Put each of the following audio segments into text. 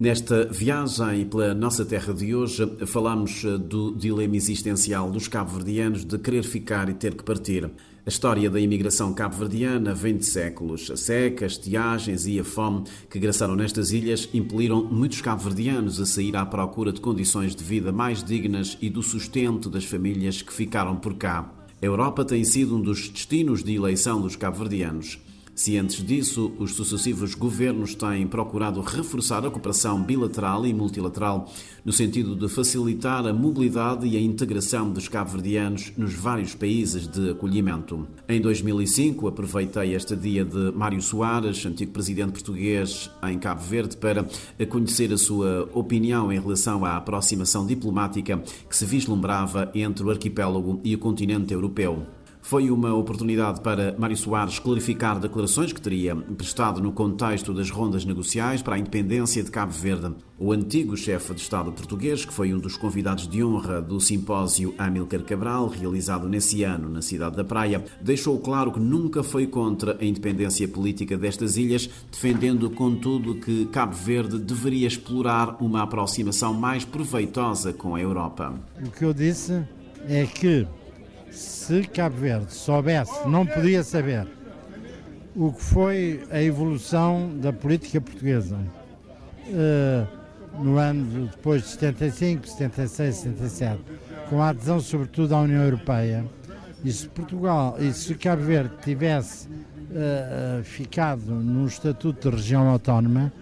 Nesta viagem pela nossa terra de hoje, falamos do dilema existencial dos cabo-verdianos de querer ficar e ter que partir. A história da imigração cabo-verdiana vem de séculos. A seca, as estiagens e a fome que graçaram nestas ilhas impeliram muitos cabo-verdianos a sair à procura de condições de vida mais dignas e do sustento das famílias que ficaram por cá. A Europa tem sido um dos destinos de eleição dos cabo-verdianos. Cientes disso, os sucessivos governos têm procurado reforçar a cooperação bilateral e multilateral no sentido de facilitar a mobilidade e a integração dos cabo-verdianos nos vários países de acolhimento. Em 2005, aproveitei este dia de Mário Soares, antigo presidente português em Cabo Verde, para conhecer a sua opinião em relação à aproximação diplomática que se vislumbrava entre o arquipélago e o continente europeu. Foi uma oportunidade para Mário Soares clarificar declarações que teria prestado no contexto das rondas negociais para a independência de Cabo Verde. O antigo chefe de Estado português, que foi um dos convidados de honra do simpósio Amílcar Cabral, realizado nesse ano na cidade da Praia, deixou claro que nunca foi contra a independência política destas ilhas, defendendo, contudo, que Cabo Verde deveria explorar uma aproximação mais proveitosa com a Europa. O que eu disse é que se Cabo Verde soubesse, não podia saber, o que foi a evolução da política portuguesa. Uh, no ano depois de 75, 76, 77, com a adesão sobretudo à União Europeia, e se Portugal, e se Cabo Verde tivesse uh, ficado num estatuto de região autónoma,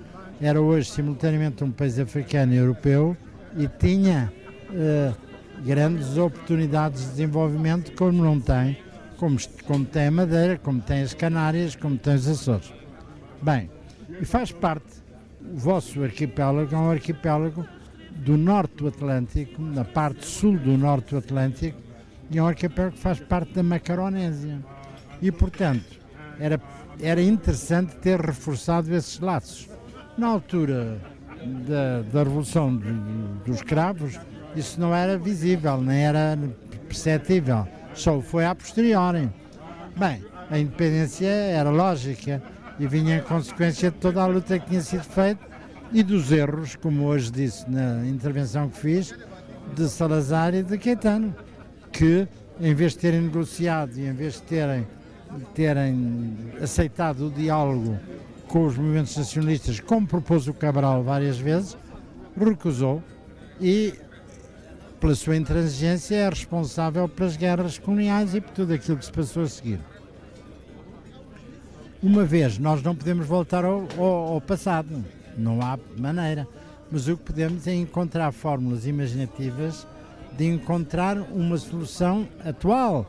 era hoje simultaneamente um país africano e europeu e tinha uh, grandes oportunidades de desenvolvimento como não tem, como, como tem a Madeira, como tem as Canárias, como tem os Açores. Bem, e faz parte, o vosso arquipélago é um arquipélago do norte do Atlântico, na parte sul do norte do Atlântico, e é um arquipélago que faz parte da Macaronésia. E, portanto, era, era interessante ter reforçado esses laços. Na altura da, da Revolução dos Escravos, isso não era visível, nem era perceptível, só foi a posteriori. Bem, a independência era lógica e vinha em consequência de toda a luta que tinha sido feita e dos erros, como hoje disse na intervenção que fiz, de Salazar e de Caetano, que em vez de terem negociado e em vez de terem, terem aceitado o diálogo com os movimentos nacionalistas, como propôs o Cabral várias vezes, recusou e pela sua intransigência, é responsável pelas guerras coloniais e por tudo aquilo que se passou a seguir. Uma vez, nós não podemos voltar ao, ao, ao passado, não há maneira, mas o que podemos é encontrar fórmulas imaginativas de encontrar uma solução atual,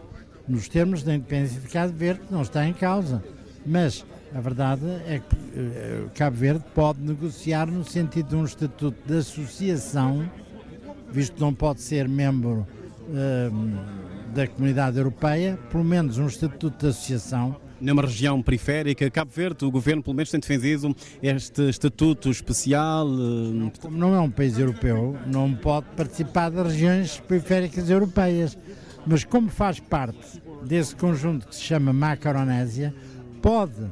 nos termos da independência de Cabo Verde, que não está em causa. Mas a verdade é que uh, Cabo Verde pode negociar no sentido de um estatuto de associação visto que não pode ser membro uh, da comunidade europeia, pelo menos um estatuto de associação. Numa região periférica, Cabo Verde, o governo pelo menos tem defendido este estatuto especial. Uh... Como não é um país europeu, não pode participar das regiões periféricas europeias, mas como faz parte desse conjunto que se chama Macaronésia, pode,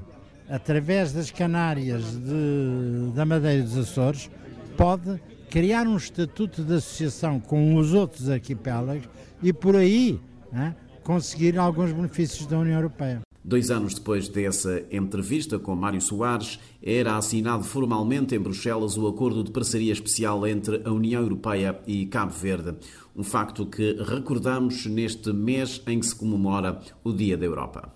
através das Canárias, de, da Madeira dos Açores, pode criar um estatuto de associação com os outros arquipélagos e por aí né, conseguir alguns benefícios da União Europeia. Dois anos depois dessa entrevista com Mário Soares, era assinado formalmente em Bruxelas o acordo de parceria especial entre a União Europeia e Cabo Verde. Um facto que recordamos neste mês em que se comemora o Dia da Europa.